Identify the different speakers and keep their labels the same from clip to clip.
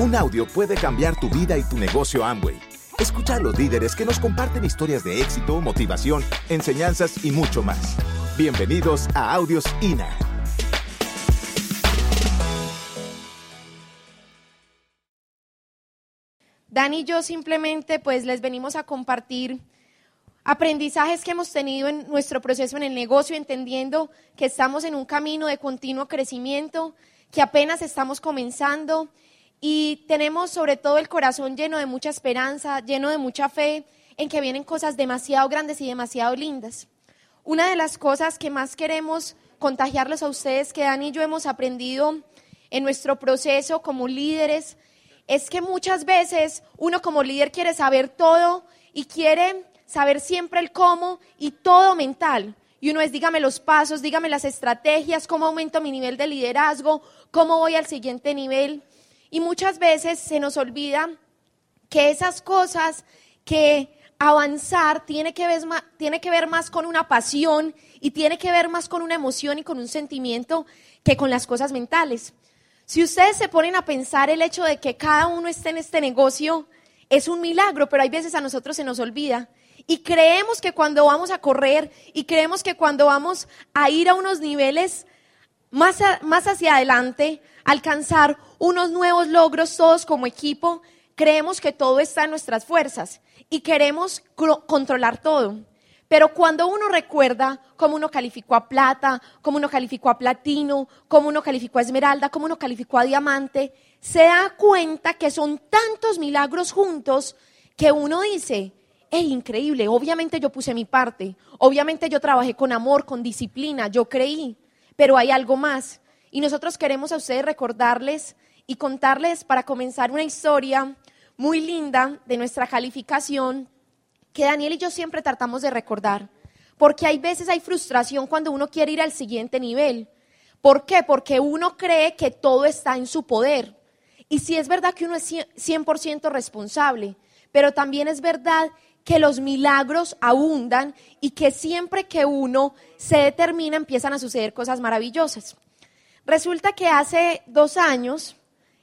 Speaker 1: Un audio puede cambiar tu vida y tu negocio Amway. Escucha a los líderes que nos comparten historias de éxito, motivación, enseñanzas y mucho más. Bienvenidos a Audios INA.
Speaker 2: Dani y yo simplemente pues les venimos a compartir aprendizajes que hemos tenido en nuestro proceso en el negocio, entendiendo que estamos en un camino de continuo crecimiento, que apenas estamos comenzando y tenemos sobre todo el corazón lleno de mucha esperanza, lleno de mucha fe en que vienen cosas demasiado grandes y demasiado lindas. Una de las cosas que más queremos contagiarles a ustedes que Dani y yo hemos aprendido en nuestro proceso como líderes es que muchas veces uno como líder quiere saber todo y quiere saber siempre el cómo y todo mental. Y uno es, dígame los pasos, dígame las estrategias, cómo aumento mi nivel de liderazgo, cómo voy al siguiente nivel. Y muchas veces se nos olvida que esas cosas que avanzar tiene que, ver más, tiene que ver más con una pasión y tiene que ver más con una emoción y con un sentimiento que con las cosas mentales. Si ustedes se ponen a pensar el hecho de que cada uno esté en este negocio, es un milagro, pero hay veces a nosotros se nos olvida. Y creemos que cuando vamos a correr y creemos que cuando vamos a ir a unos niveles más, más hacia adelante, alcanzar unos nuevos logros todos como equipo, creemos que todo está en nuestras fuerzas y queremos controlar todo. Pero cuando uno recuerda cómo uno calificó a plata, cómo uno calificó a platino, cómo uno calificó a esmeralda, cómo uno calificó a diamante, se da cuenta que son tantos milagros juntos que uno dice, es increíble, obviamente yo puse mi parte, obviamente yo trabajé con amor, con disciplina, yo creí, pero hay algo más. Y nosotros queremos a ustedes recordarles y contarles para comenzar una historia muy linda de nuestra calificación que Daniel y yo siempre tratamos de recordar. Porque hay veces hay frustración cuando uno quiere ir al siguiente nivel. ¿Por qué? Porque uno cree que todo está en su poder. Y sí es verdad que uno es 100% responsable, pero también es verdad que los milagros abundan y que siempre que uno se determina empiezan a suceder cosas maravillosas. Resulta que hace dos años,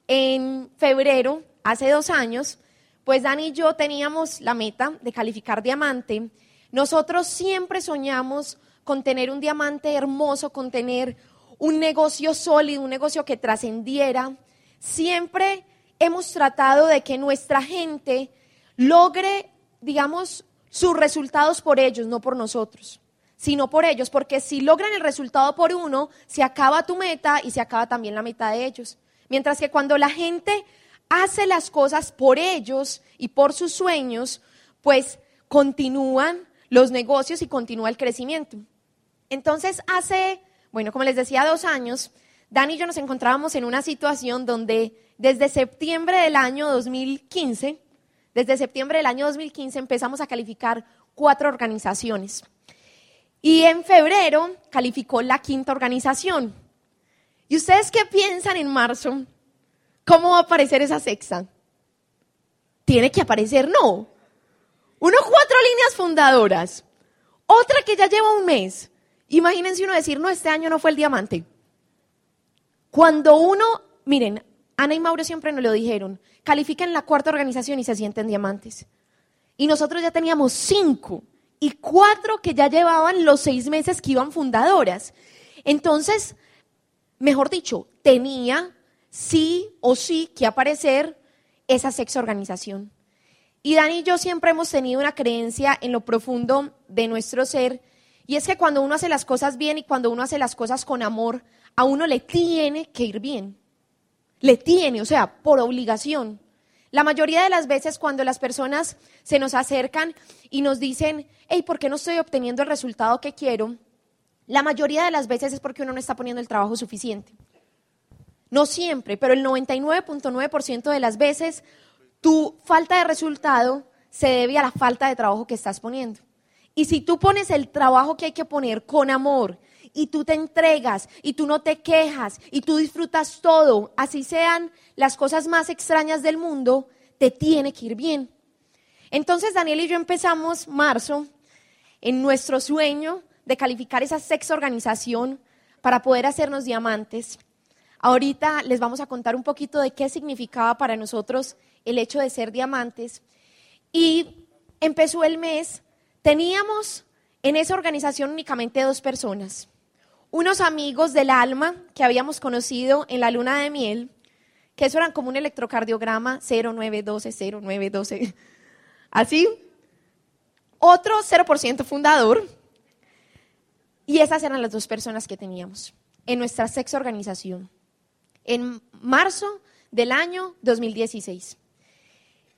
Speaker 2: en febrero, hace dos años, pues Dani y yo teníamos la meta de calificar diamante. Nosotros siempre soñamos con tener un diamante hermoso, con tener un negocio sólido, un negocio que trascendiera. Siempre hemos tratado de que nuestra gente logre, digamos, sus resultados por ellos, no por nosotros sino por ellos, porque si logran el resultado por uno, se acaba tu meta y se acaba también la meta de ellos. Mientras que cuando la gente hace las cosas por ellos y por sus sueños, pues continúan los negocios y continúa el crecimiento. Entonces, hace, bueno, como les decía, dos años, Dani y yo nos encontrábamos en una situación donde desde septiembre del año 2015, desde septiembre del año 2015 empezamos a calificar cuatro organizaciones. Y en febrero calificó la quinta organización. ¿Y ustedes qué piensan en marzo? ¿Cómo va a aparecer esa sexta? Tiene que aparecer, no. Uno, cuatro líneas fundadoras. Otra que ya lleva un mes. Imagínense uno decir, no, este año no fue el diamante. Cuando uno, miren, Ana y Mauro siempre nos lo dijeron, califiquen la cuarta organización y se sienten diamantes. Y nosotros ya teníamos cinco y cuatro que ya llevaban los seis meses que iban fundadoras. Entonces, mejor dicho, tenía sí o sí que aparecer esa sexta organización. Y Dani y yo siempre hemos tenido una creencia en lo profundo de nuestro ser, y es que cuando uno hace las cosas bien y cuando uno hace las cosas con amor, a uno le tiene que ir bien. Le tiene, o sea, por obligación. La mayoría de las veces cuando las personas se nos acercan y nos dicen, hey, ¿por qué no estoy obteniendo el resultado que quiero? La mayoría de las veces es porque uno no está poniendo el trabajo suficiente. No siempre, pero el 99.9% de las veces tu falta de resultado se debe a la falta de trabajo que estás poniendo. Y si tú pones el trabajo que hay que poner con amor y tú te entregas y tú no te quejas y tú disfrutas todo, así sean las cosas más extrañas del mundo, te tiene que ir bien. Entonces Daniel y yo empezamos marzo en nuestro sueño de calificar esa sexta organización para poder hacernos diamantes. Ahorita les vamos a contar un poquito de qué significaba para nosotros el hecho de ser diamantes. Y empezó el mes, teníamos en esa organización únicamente dos personas. Unos amigos del alma que habíamos conocido en la luna de miel, que eso eran como un electrocardiograma 0912, 0912. Así. Otro 0% fundador. Y esas eran las dos personas que teníamos en nuestra sexta organización. En marzo del año 2016.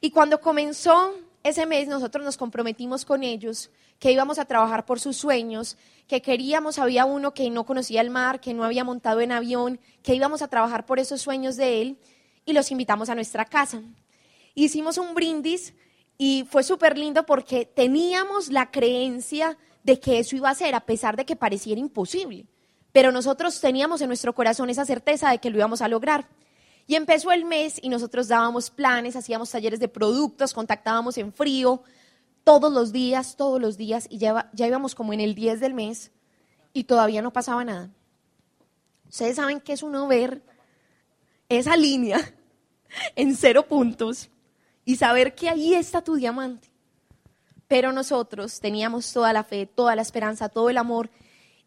Speaker 2: Y cuando comenzó ese mes, nosotros nos comprometimos con ellos que íbamos a trabajar por sus sueños, que queríamos, había uno que no conocía el mar, que no había montado en avión, que íbamos a trabajar por esos sueños de él y los invitamos a nuestra casa. Hicimos un brindis y fue súper lindo porque teníamos la creencia de que eso iba a ser, a pesar de que pareciera imposible. Pero nosotros teníamos en nuestro corazón esa certeza de que lo íbamos a lograr. Y empezó el mes y nosotros dábamos planes, hacíamos talleres de productos, contactábamos en frío, todos los días, todos los días, y ya, ya íbamos como en el 10 del mes y todavía no pasaba nada. Ustedes saben que es uno ver esa línea en cero puntos y saber que ahí está tu diamante. Pero nosotros teníamos toda la fe, toda la esperanza, todo el amor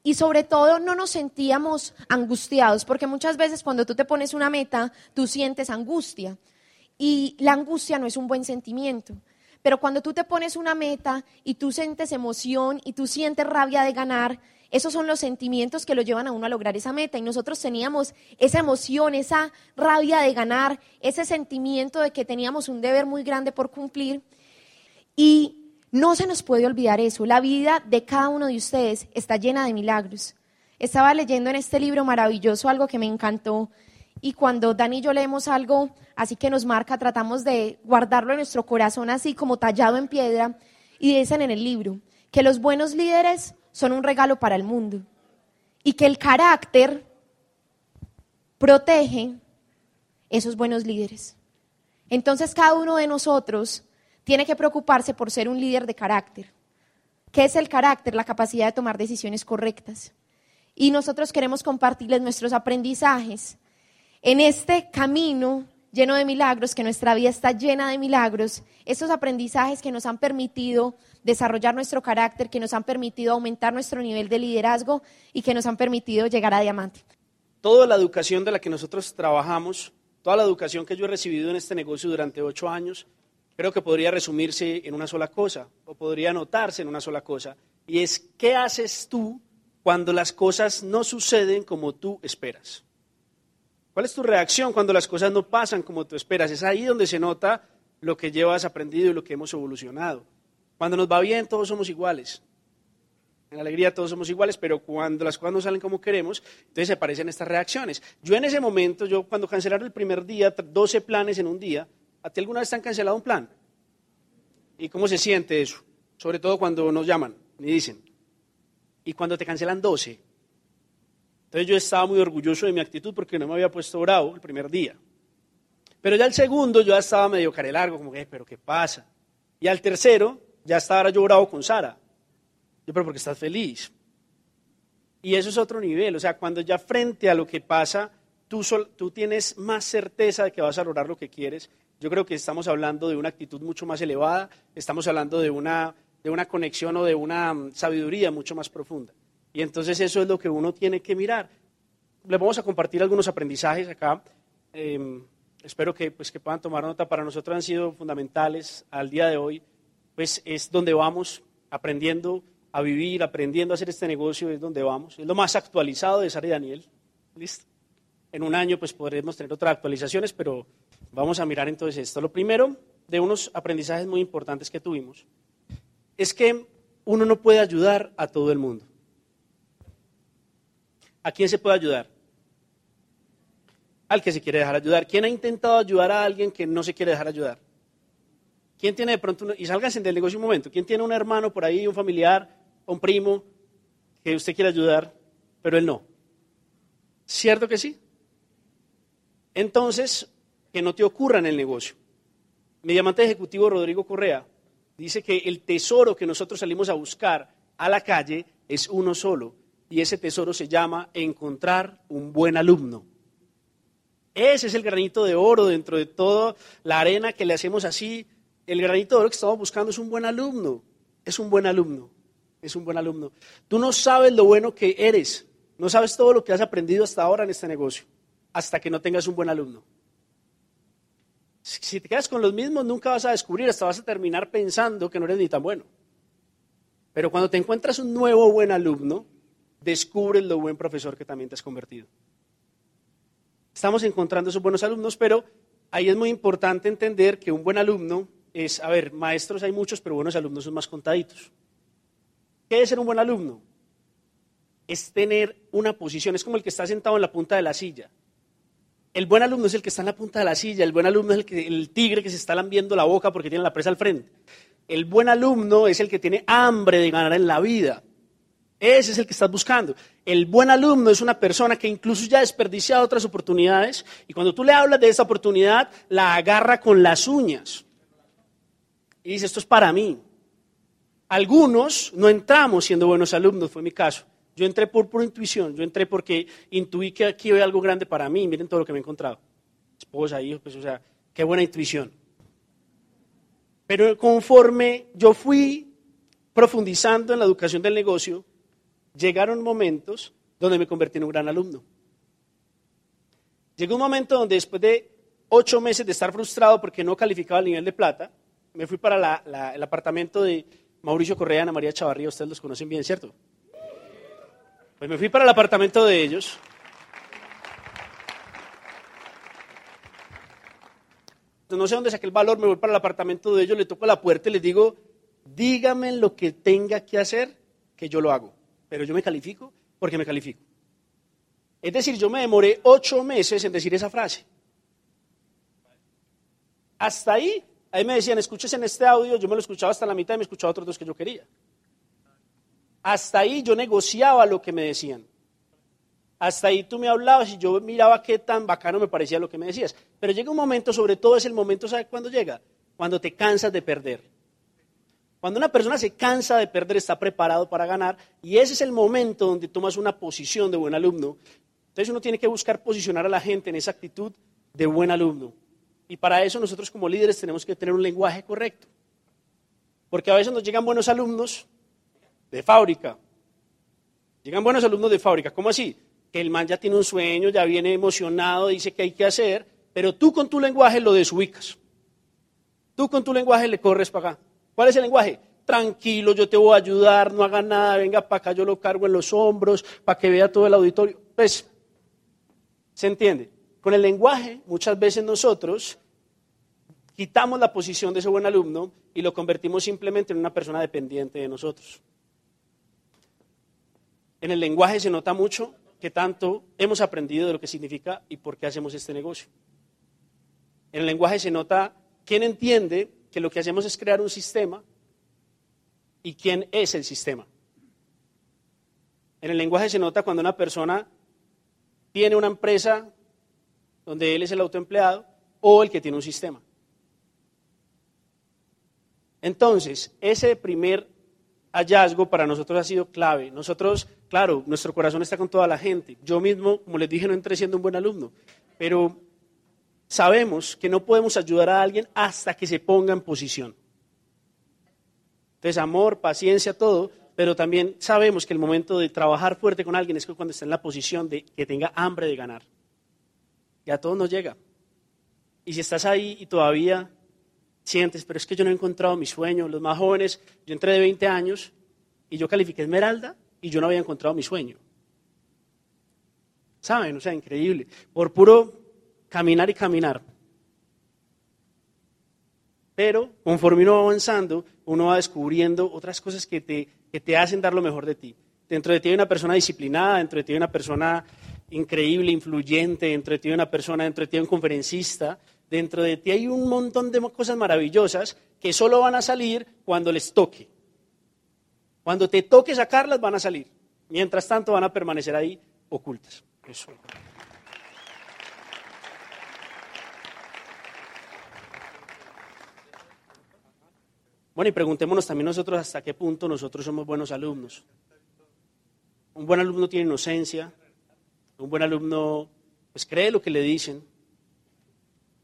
Speaker 2: y sobre todo no nos sentíamos angustiados, porque muchas veces cuando tú te pones una meta, tú sientes angustia y la angustia no es un buen sentimiento. Pero cuando tú te pones una meta y tú sientes emoción y tú sientes rabia de ganar, esos son los sentimientos que lo llevan a uno a lograr esa meta. Y nosotros teníamos esa emoción, esa rabia de ganar, ese sentimiento de que teníamos un deber muy grande por cumplir. Y no se nos puede olvidar eso. La vida de cada uno de ustedes está llena de milagros. Estaba leyendo en este libro maravilloso algo que me encantó. Y cuando Dani y yo leemos algo así que nos marca, tratamos de guardarlo en nuestro corazón así como tallado en piedra. Y dicen en el libro que los buenos líderes son un regalo para el mundo y que el carácter protege esos buenos líderes. Entonces cada uno de nosotros tiene que preocuparse por ser un líder de carácter. ¿Qué es el carácter? La capacidad de tomar decisiones correctas. Y nosotros queremos compartirles nuestros aprendizajes en este camino lleno de milagros, que nuestra vida está llena de milagros, estos aprendizajes que nos han permitido desarrollar nuestro carácter, que nos han permitido aumentar nuestro nivel de liderazgo y que nos han permitido llegar a diamante.
Speaker 3: Toda la educación de la que nosotros trabajamos, toda la educación que yo he recibido en este negocio durante ocho años, creo que podría resumirse en una sola cosa, o podría anotarse en una sola cosa, y es, ¿qué haces tú cuando las cosas no suceden como tú esperas? ¿Cuál es tu reacción cuando las cosas no pasan como tú esperas? Es ahí donde se nota lo que llevas aprendido y lo que hemos evolucionado. Cuando nos va bien, todos somos iguales. En la alegría todos somos iguales, pero cuando las cosas no salen como queremos, entonces aparecen estas reacciones. Yo en ese momento, yo cuando cancelaron el primer día, 12 planes en un día, ¿a ti alguna vez te han cancelado un plan? ¿Y cómo se siente eso? Sobre todo cuando nos llaman y dicen. Y cuando te cancelan 12, entonces yo estaba muy orgulloso de mi actitud porque no me había puesto bravo el primer día. Pero ya el segundo yo ya estaba medio carelargo, como que, pero ¿qué pasa? Y al tercero ya estaba yo bravo con Sara. Yo, pero porque estás feliz. Y eso es otro nivel, o sea, cuando ya frente a lo que pasa, tú, tú tienes más certeza de que vas a lograr lo que quieres. Yo creo que estamos hablando de una actitud mucho más elevada, estamos hablando de una, de una conexión o de una mm, sabiduría mucho más profunda. Y entonces eso es lo que uno tiene que mirar. Les vamos a compartir algunos aprendizajes acá. Em, espero que, pues, que puedan tomar nota. Para nosotros han sido fundamentales al día de hoy. Pues es donde vamos aprendiendo a vivir, aprendiendo a hacer este negocio, es donde vamos. Es lo más actualizado de Sara y Daniel. ¿Listo? En un año pues podremos tener otras actualizaciones, pero vamos a mirar entonces esto. Lo primero de unos aprendizajes muy importantes que tuvimos es que uno no puede ayudar a todo el mundo. ¿A quién se puede ayudar? Al que se quiere dejar ayudar. ¿Quién ha intentado ayudar a alguien que no se quiere dejar ayudar? ¿Quién tiene de pronto, y sálganse del negocio un momento, ¿quién tiene un hermano por ahí, un familiar, un primo que usted quiere ayudar, pero él no? ¿Cierto que sí? Entonces, que no te ocurra en el negocio. Mi diamante ejecutivo Rodrigo Correa dice que el tesoro que nosotros salimos a buscar a la calle es uno solo, y ese tesoro se llama encontrar un buen alumno. Ese es el granito de oro dentro de toda la arena que le hacemos así. El granito de oro que estamos buscando es un buen alumno. Es un buen alumno. Es un buen alumno. Tú no sabes lo bueno que eres. No sabes todo lo que has aprendido hasta ahora en este negocio. Hasta que no tengas un buen alumno. Si te quedas con los mismos, nunca vas a descubrir, hasta vas a terminar pensando que no eres ni tan bueno. Pero cuando te encuentras un nuevo buen alumno, descubres lo buen profesor que también te has convertido. Estamos encontrando esos buenos alumnos, pero ahí es muy importante entender que un buen alumno es, a ver, maestros hay muchos, pero buenos alumnos son más contaditos. ¿Qué es ser un buen alumno? Es tener una posición, es como el que está sentado en la punta de la silla. El buen alumno es el que está en la punta de la silla, el buen alumno es el, que, el tigre que se está lambiendo la boca porque tiene la presa al frente. El buen alumno es el que tiene hambre de ganar en la vida. Ese es el que estás buscando. El buen alumno es una persona que incluso ya ha desperdiciado otras oportunidades y cuando tú le hablas de esa oportunidad, la agarra con las uñas. Y dice, esto es para mí. Algunos no entramos siendo buenos alumnos, fue mi caso. Yo entré por pura intuición, yo entré porque intuí que aquí hay algo grande para mí, miren todo lo que me he encontrado. Esposa, hijos, pues, o sea, qué buena intuición. Pero conforme yo fui profundizando en la educación del negocio, llegaron momentos donde me convertí en un gran alumno. Llegó un momento donde después de ocho meses de estar frustrado porque no calificaba el nivel de plata, me fui para el apartamento de Mauricio Correa Ana María Chavarría, ustedes los conocen bien, ¿cierto? Pues me fui para el apartamento de ellos. No sé dónde saqué el valor, me voy para el apartamento de ellos, le toco la puerta y les digo, dígame lo que tenga que hacer, que yo lo hago pero yo me califico porque me califico. Es decir, yo me demoré ocho meses en decir esa frase. Hasta ahí, ahí me decían, escuches en este audio, yo me lo escuchaba hasta la mitad y me escuchaba otros dos que yo quería. Hasta ahí yo negociaba lo que me decían. Hasta ahí tú me hablabas y yo miraba qué tan bacano me parecía lo que me decías. Pero llega un momento, sobre todo es el momento, ¿sabes cuándo llega? Cuando te cansas de perder. Cuando una persona se cansa de perder, está preparado para ganar y ese es el momento donde tomas una posición de buen alumno. Entonces uno tiene que buscar posicionar a la gente en esa actitud de buen alumno. Y para eso nosotros como líderes tenemos que tener un lenguaje correcto. Porque a veces nos llegan buenos alumnos de fábrica. Llegan buenos alumnos de fábrica. ¿Cómo así? Que el man ya tiene un sueño, ya viene emocionado, dice que hay que hacer, pero tú con tu lenguaje lo desubicas. Tú con tu lenguaje le corres para acá. ¿Cuál es el lenguaje? Tranquilo, yo te voy a ayudar, no haga nada, venga para acá, yo lo cargo en los hombros para que vea todo el auditorio. Pues, ¿se entiende? Con el lenguaje, muchas veces nosotros quitamos la posición de ese buen alumno y lo convertimos simplemente en una persona dependiente de nosotros. En el lenguaje se nota mucho que tanto hemos aprendido de lo que significa y por qué hacemos este negocio. En el lenguaje se nota quién entiende que lo que hacemos es crear un sistema y quién es el sistema. En el lenguaje se nota cuando una persona tiene una empresa donde él es el autoempleado o el que tiene un sistema. Entonces, ese primer hallazgo para nosotros ha sido clave. Nosotros, claro, nuestro corazón está con toda la gente. Yo mismo, como les dije, no entré siendo un buen alumno, pero sabemos que no podemos ayudar a alguien hasta que se ponga en posición. Entonces, amor, paciencia, todo, pero también sabemos que el momento de trabajar fuerte con alguien es cuando está en la posición de que tenga hambre de ganar. Y a todos nos llega. Y si estás ahí y todavía sientes, pero es que yo no he encontrado mi sueño, los más jóvenes, yo entré de 20 años y yo califiqué Esmeralda y yo no había encontrado mi sueño. ¿Saben? O sea, increíble. Por puro caminar y caminar. Pero conforme uno va avanzando, uno va descubriendo otras cosas que te, que te hacen dar lo mejor de ti. Dentro de ti hay una persona disciplinada, dentro de ti hay una persona increíble, influyente, dentro de ti hay una persona, dentro de ti hay un conferencista, dentro de ti hay un montón de cosas maravillosas que solo van a salir cuando les toque. Cuando te toque sacarlas van a salir. Mientras tanto van a permanecer ahí ocultas. Eso. Bueno, y preguntémonos también nosotros hasta qué punto nosotros somos buenos alumnos. Un buen alumno tiene inocencia, un buen alumno pues cree lo que le dicen,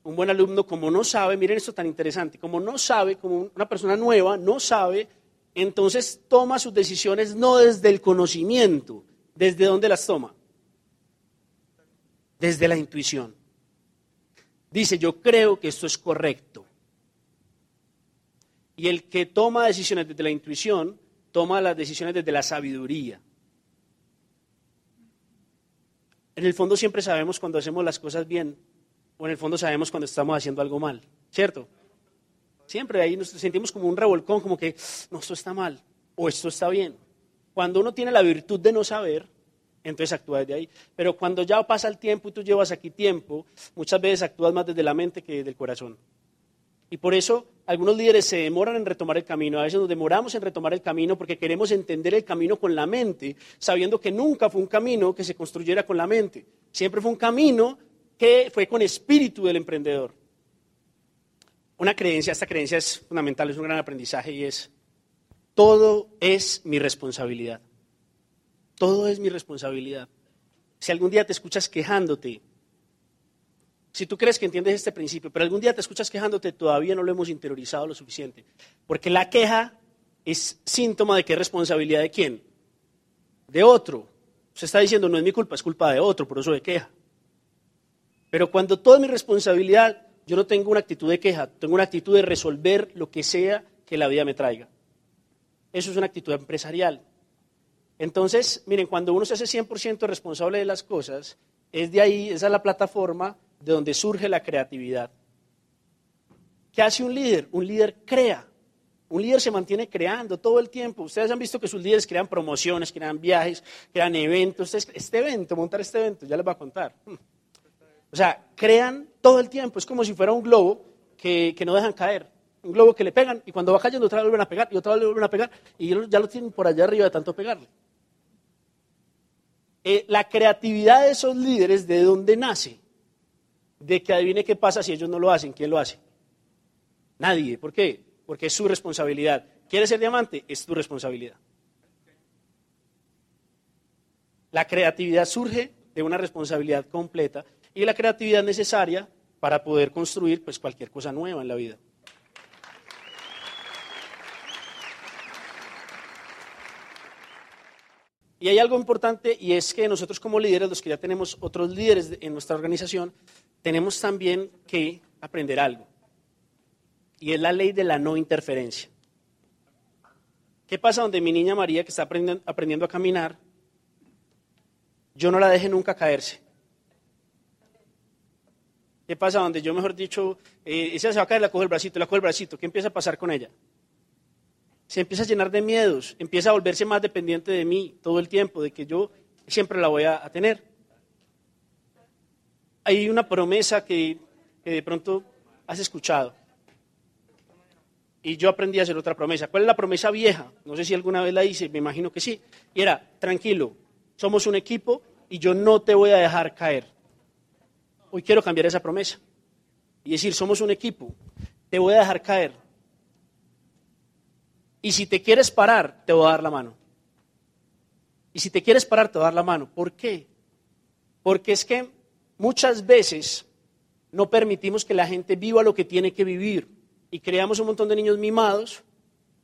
Speaker 3: un buen alumno, como no sabe, miren esto tan interesante, como no sabe, como una persona nueva, no sabe, entonces toma sus decisiones no desde el conocimiento, ¿desde dónde las toma? Desde la intuición. Dice, yo creo que esto es correcto. Y el que toma decisiones desde la intuición, toma las decisiones desde la sabiduría. En el fondo siempre sabemos cuando hacemos las cosas bien o en el fondo sabemos cuando estamos haciendo algo mal, ¿cierto? Siempre ahí nos sentimos como un revolcón, como que, no, esto está mal o esto está bien. Cuando uno tiene la virtud de no saber, entonces actúa desde ahí. Pero cuando ya pasa el tiempo y tú llevas aquí tiempo, muchas veces actúas más desde la mente que del corazón. Y por eso algunos líderes se demoran en retomar el camino. A veces nos demoramos en retomar el camino porque queremos entender el camino con la mente, sabiendo que nunca fue un camino que se construyera con la mente. Siempre fue un camino que fue con espíritu del emprendedor. Una creencia, esta creencia es fundamental, es un gran aprendizaje y es, todo es mi responsabilidad. Todo es mi responsabilidad. Si algún día te escuchas quejándote, si tú crees que entiendes este principio, pero algún día te escuchas quejándote, todavía no lo hemos interiorizado lo suficiente. Porque la queja es síntoma de que es responsabilidad de quién? De otro. Se está diciendo, no es mi culpa, es culpa de otro, por eso de queja. Pero cuando toda mi responsabilidad, yo no tengo una actitud de queja, tengo una actitud de resolver lo que sea que la vida me traiga. Eso es una actitud empresarial. Entonces, miren, cuando uno se hace 100% responsable de las cosas, es de ahí, esa es la plataforma de donde surge la creatividad. ¿Qué hace un líder? Un líder crea. Un líder se mantiene creando todo el tiempo. Ustedes han visto que sus líderes crean promociones, crean viajes, crean eventos. Este evento, montar este evento, ya les voy a contar. Hmm. O sea, crean todo el tiempo. Es como si fuera un globo que, no dejan caer. Un globo que le pegan y cuando va cayendo otra vez vuelven a pegar y otra vez vuelven a pegar y ya lo tienen por allá arriba de tanto pegarle. Eh, la creatividad de esos líderes, ¿de dónde nace? De que adivine qué pasa si ellos no lo hacen. ¿Quién lo hace? Nadie. ¿Por qué? Porque es su responsabilidad. ¿Quieres ser diamante? Es tu responsabilidad. La creatividad surge de una responsabilidad completa y la creatividad necesaria para poder construir pues, cualquier cosa nueva en la vida. Y hay algo importante y es que nosotros como líderes, los que ya tenemos otros líderes en nuestra organización, tenemos también que aprender algo. Y es la ley de la no interferencia. ¿Qué pasa donde mi niña María, que está aprendiendo, a caminar, yo no la deje nunca caerse? ¿Qué pasa donde yo, mejor dicho, eh, ella se va a caer, la cojo el bracito, la cojo el bracito? ¿Qué empieza a pasar con ella? Se empieza a llenar de miedos, empieza a volverse más dependiente de mí todo el tiempo, de que yo siempre la voy a, tener. Hay una promesa que, que de pronto has escuchado. Y yo aprendí a hacer otra promesa. ¿Cuál es la promesa vieja? No sé si alguna vez la hice, me imagino que sí. Y era, tranquilo, somos un equipo y yo no te voy a dejar caer. Hoy quiero cambiar esa promesa y decir, somos un equipo, te voy a dejar caer. Y si te quieres parar, te voy a dar la mano. Y si te quieres parar, te voy a dar la mano. ¿Por qué? Porque es que muchas veces no permitimos que la gente viva lo que tiene que vivir y creamos un montón de niños mimados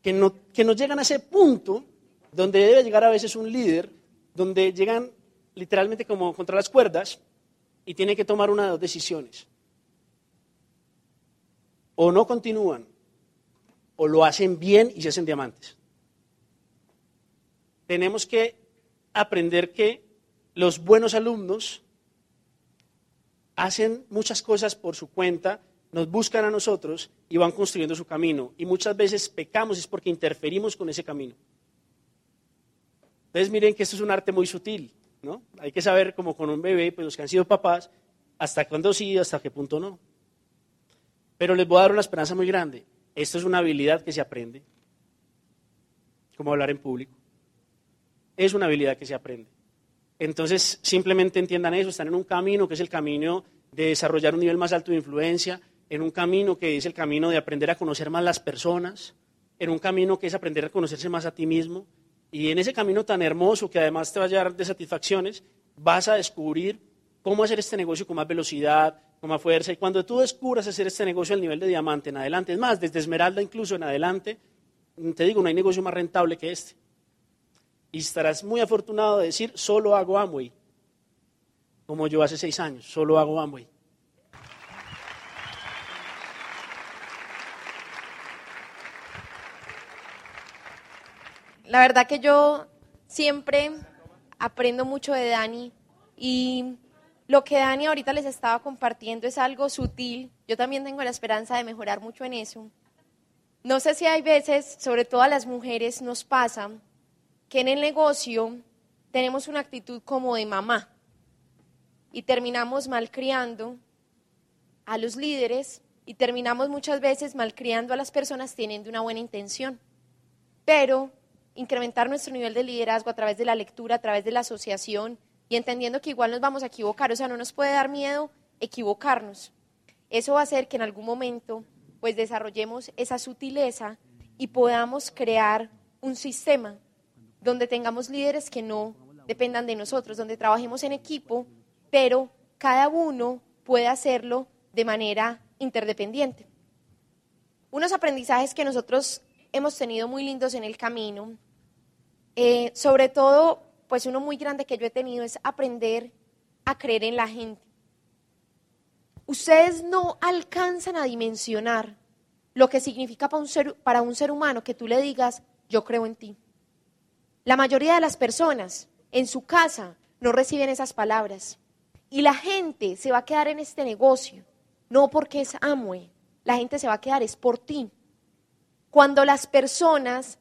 Speaker 3: que no, que llegan a ese punto donde debe llegar a veces un líder, donde llegan literalmente como contra las cuerdas y tiene que tomar una de dos decisiones. O no continúan, o lo hacen bien y se hacen diamantes. Tenemos que aprender que los buenos alumnos hacen muchas cosas por su cuenta, nos buscan a nosotros y van construyendo su camino. Y muchas veces pecamos es porque interferimos con ese camino. Entonces miren que esto es un arte muy sutil. ¿no? Hay que saber, como con un bebé, pues los que han sido papás, hasta cuándo sí, hasta qué punto no. Pero les voy a dar una esperanza muy grande. Esto es una habilidad que se aprende, como hablar en público. Es una habilidad que se aprende. Entonces, simplemente entiendan eso, están en un camino que es el camino de desarrollar un nivel más alto de influencia, en un camino que es el camino de aprender a conocer más las personas, en un camino que es aprender a conocerse más a ti mismo, y en ese camino tan hermoso que además te va a llevar de satisfacciones, vas a descubrir cómo hacer este negocio con más velocidad, más fuerza. Y cuando tú descubras hacer este negocio al nivel de diamante en adelante, es más, desde esmeralda incluso en adelante, te digo, no hay negocio más rentable que este. Y estarás muy afortunado de decir, solo hago Amway, como yo hace seis años, solo hago Amway.
Speaker 2: La verdad que yo siempre aprendo mucho de Dani y lo que Dani ahorita les estaba compartiendo es algo sutil. Yo también tengo la esperanza de mejorar mucho en eso. No sé si hay veces, sobre todo a las mujeres, nos pasa que en el negocio tenemos una actitud como de mamá y terminamos malcriando a los líderes y terminamos muchas veces malcriando a las personas teniendo una buena intención. Pero incrementar nuestro nivel de liderazgo a través de la lectura, a través de la asociación y entendiendo que igual nos vamos a equivocar, o sea, no nos puede dar miedo equivocarnos. Eso va a hacer que en algún momento pues desarrollemos esa sutileza y podamos crear un sistema donde tengamos líderes que no dependan de nosotros, donde trabajemos en equipo, pero cada uno puede hacerlo de manera interdependiente. Unos aprendizajes que nosotros hemos tenido muy lindos en el camino. Eh, sobre todo, pues uno muy grande que yo he tenido es aprender a creer en la gente. Ustedes no alcanzan a dimensionar lo que significa para un, ser, humano que tú le digas, yo creo en ti. La mayoría de las personas en su casa no reciben esas palabras. Y la gente se va a quedar en este negocio, no porque es Amway, la gente se va a quedar es por ti cuando las personas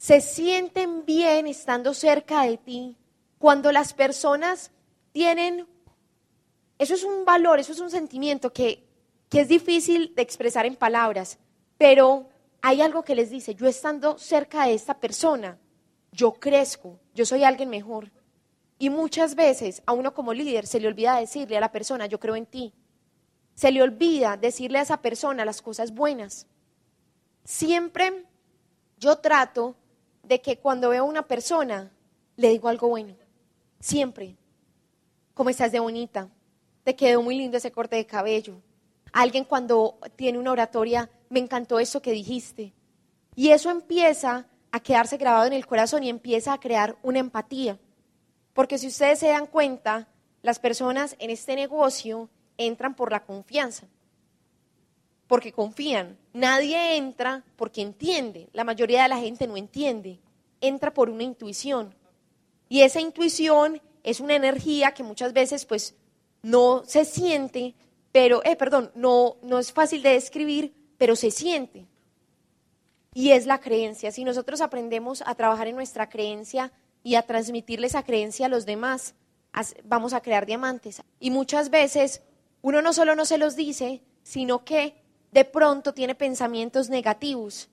Speaker 2: se sienten bien estando cerca de ti, cuando las personas tienen, eso es un valor, eso es un sentimiento que, que es difícil de expresar en palabras, pero hay algo que les dice, yo estando cerca de esta persona, yo crezco, yo soy alguien mejor. Y muchas veces a uno como líder se le olvida decirle a la persona, yo creo en ti. Se le olvida decirle a esa persona las cosas buenas. Siempre yo trato de que cuando veo a una persona le digo algo bueno. Siempre. ¿Cómo estás de bonita? Te quedó muy lindo ese corte de cabello. Alguien cuando tiene una oratoria, me encantó eso que dijiste. Y eso empieza a quedarse grabado en el corazón y empieza a crear una empatía. Porque si ustedes se dan cuenta, las personas en este negocio entran por la confianza porque confían. Nadie entra porque entiende. La mayoría de la gente no entiende. Entra por una intuición. Y esa intuición es una energía que muchas veces pues no se siente, pero, eh, perdón, no, no es fácil de describir, pero se siente. Y es la creencia. Si nosotros aprendemos a trabajar en nuestra creencia y a transmitirle esa creencia a los demás, vamos a crear diamantes. Y muchas veces uno no solo no se los dice, sino que de pronto tiene pensamientos negativos,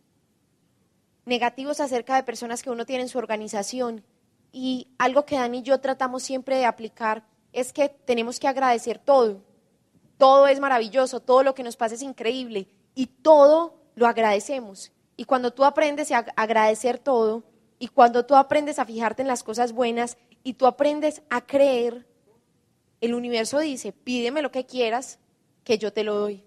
Speaker 2: negativos acerca de personas que uno tiene en su organización. Y algo que Dani y yo tratamos siempre de aplicar es que tenemos que agradecer todo. Todo es maravilloso, todo lo que nos pasa es increíble y todo lo agradecemos. Y cuando tú aprendes a agradecer todo y cuando tú aprendes a fijarte en las cosas buenas y tú aprendes a creer, el universo dice, pídeme lo que quieras, que yo te lo doy.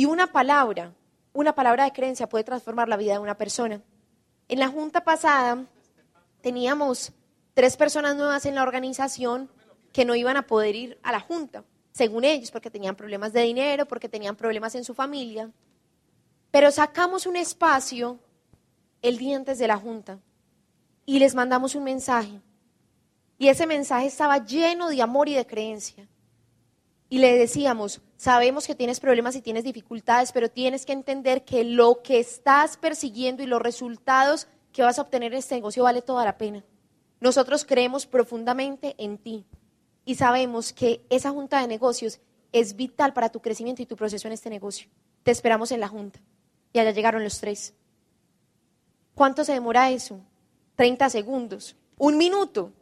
Speaker 2: Y una palabra, una palabra de creencia puede transformar la vida de una persona. En la junta pasada teníamos tres personas nuevas en la organización que no iban a poder ir a la junta, según ellos, porque tenían problemas de dinero, porque tenían problemas en su familia. Pero sacamos un espacio el día antes de la junta y les mandamos un mensaje. Y ese mensaje estaba lleno de amor y de creencia y le decíamos, sabemos que tienes problemas y tienes dificultades, pero tienes que entender que lo que estás persiguiendo y los resultados que vas a obtener en este negocio vale toda la pena. Nosotros creemos profundamente en ti y sabemos que esa junta de negocios es vital para tu crecimiento y tu proceso en este negocio. Te esperamos en la junta. Y allá llegaron los tres. ¿Cuánto se demora eso? 30 segundos, un minuto.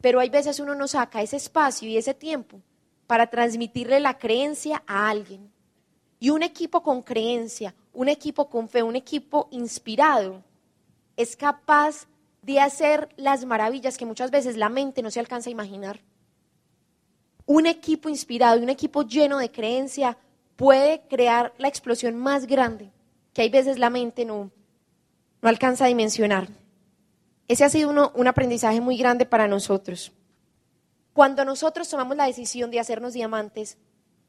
Speaker 2: Pero hay veces uno no saca ese espacio y ese tiempo para transmitirle la creencia a alguien. Y un equipo con creencia, un equipo con fe, un equipo inspirado, es capaz de hacer las maravillas que muchas veces la mente no se alcanza a imaginar. un equipo inspirado y un equipo lleno de creencia puede crear la explosión más grande que hay veces la mente no, no alcanza a dimensionar. Ese ha sido un aprendizaje muy grande para nosotros. Cuando nosotros tomamos la decisión de hacernos diamantes,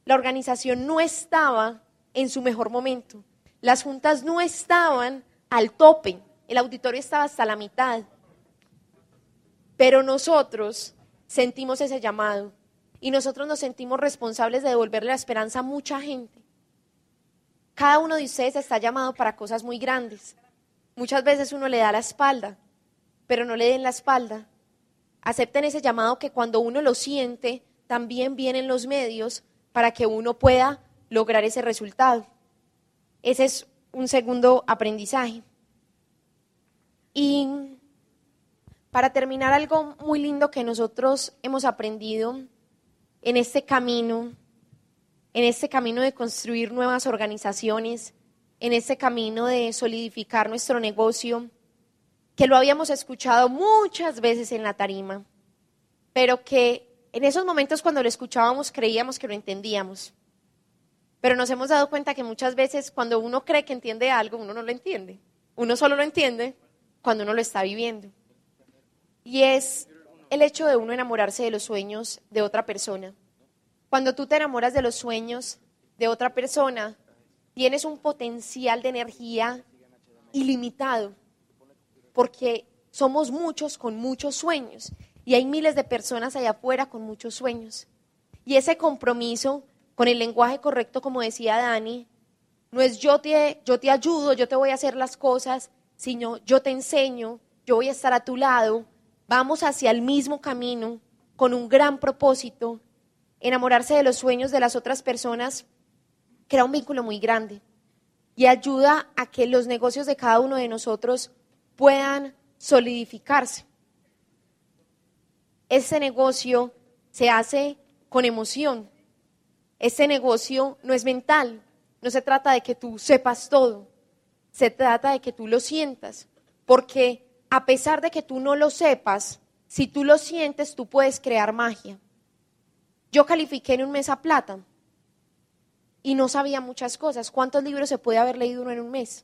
Speaker 2: la organización no estaba en su mejor momento. Las juntas no estaban al tope. El auditorio estaba hasta la mitad. Pero nosotros sentimos ese llamado y nosotros nos sentimos responsables de devolverle la esperanza a mucha gente. Cada uno de ustedes está llamado para cosas muy grandes. Muchas veces uno le da la espalda, pero no le den la espalda. Acepten ese llamado que cuando uno lo siente, también vienen los medios para que uno pueda lograr ese resultado. Ese es un segundo aprendizaje. Y para terminar, algo muy lindo que nosotros hemos aprendido en este camino, en este camino de construir nuevas organizaciones, en este camino de solidificar nuestro negocio, que lo habíamos escuchado muchas veces en la tarima, pero que en esos momentos cuando lo escuchábamos creíamos que lo entendíamos. Pero nos hemos dado cuenta que muchas veces cuando uno cree que entiende algo, uno no lo entiende. Uno solo lo entiende cuando uno lo está viviendo. Y es el hecho de uno enamorarse de los sueños de otra persona. Cuando tú te enamoras de los sueños de otra persona, tienes un potencial de energía ilimitado, porque somos muchos con muchos sueños y hay miles de personas allá afuera con muchos sueños. Y ese compromiso con el lenguaje correcto, como decía Dani, no es yo te, yo te ayudo, yo te voy a hacer las cosas, sino yo te enseño, yo voy a estar a tu lado, vamos hacia el mismo camino con un gran propósito. Enamorarse de los sueños de las otras personas crea un vínculo muy grande y ayuda a que los negocios de cada uno de nosotros puedan solidificarse. Ese negocio se hace con emoción, ese negocio no es mental, no se trata de que tú sepas todo, se trata de que tú lo sientas, porque a pesar de que tú no lo sepas, si tú lo sientes, tú puedes crear magia. Yo califiqué en un mes a plata y no sabía muchas cosas. ¿Cuántos libros se puede haber leído uno en un mes?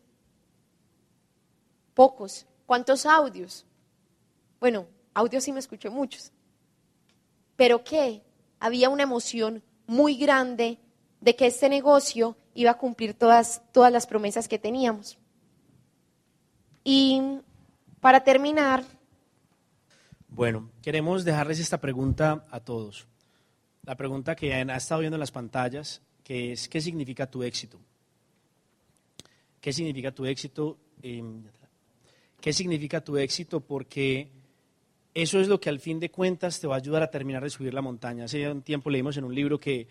Speaker 2: Pocos. ¿Cuántos audios? Bueno, audios sí me escuché muchos. Pero ¿qué? Había una emoción muy grande de que este negocio iba a cumplir todas, todas las promesas que teníamos. Y para terminar...
Speaker 3: Bueno, queremos dejarles esta pregunta a todos. La pregunta que han estado viendo en las pantallas, que es, ¿qué significa tu éxito? ¿Qué significa tu éxito? Em, ¿Qué significa tu éxito? Porque eso es lo que al fin de cuentas te va a ayudar a terminar de subir la montaña. Hace un tiempo leímos en un libro que,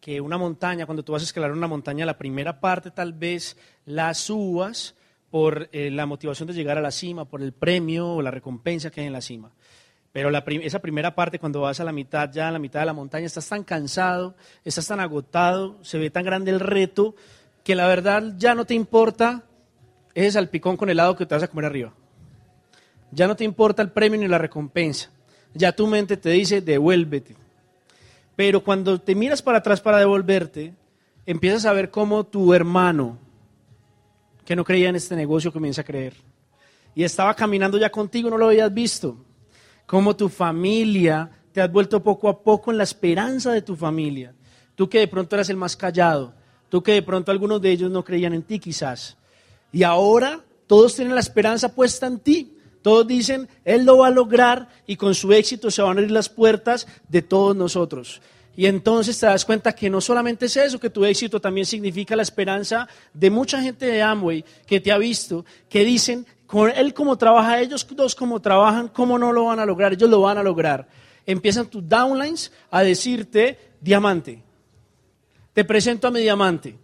Speaker 3: que una montaña, cuando tú vas a escalar una montaña, la primera parte tal vez la subas por eh, la motivación de llegar a la cima, por el premio o la recompensa que hay en la cima. Pero esa primera parte, cuando vas a la mitad, ya a la mitad de la montaña, estás tan cansado, estás tan agotado, se ve tan grande el reto, que la verdad ya no te importa ese salpicón con helado que te vas a comer arriba. Ya no te importa el premio ni la recompensa. Ya tu mente te dice, devuélvete. Pero cuando te miras para atrás para devolverte, empiezas a ver cómo tu hermano, que no creía en este negocio, comienza a creer. Y estaba caminando ya contigo, no lo habías visto. Cómo tu familia te has vuelto poco a poco en la esperanza de tu familia. Tú que de pronto eras el más callado, tú que de pronto algunos de ellos no creían en ti quizás. Y ahora todos tienen la esperanza puesta en ti. Todos dicen, Él lo va a lograr y con su éxito se van a abrir las puertas de todos nosotros. Y entonces te das cuenta que no solamente es eso, que tu éxito también significa la esperanza de mucha gente de Amway que te ha visto, que dicen, con él como trabaja, ellos dos como trabajan, ¿cómo no lo van a lograr? Ellos lo van a lograr. Empiezan tus downlines a decirte, diamante, te presento a mi diamante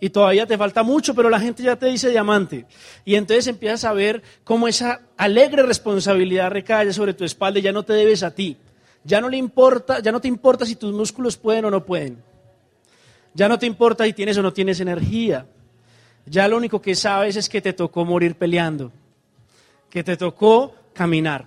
Speaker 3: y todavía te falta mucho, pero la gente ya te dice diamante. Y entonces empiezas a ver cómo esa alegre responsabilidad recae sobre tu espalda y ya no te debes a ti. Ya no le importa, ya no te importa si tus músculos pueden o no pueden. Ya no te importa si tienes o no tienes energía. Ya lo único que sabes es que te tocó morir peleando, que te tocó caminar.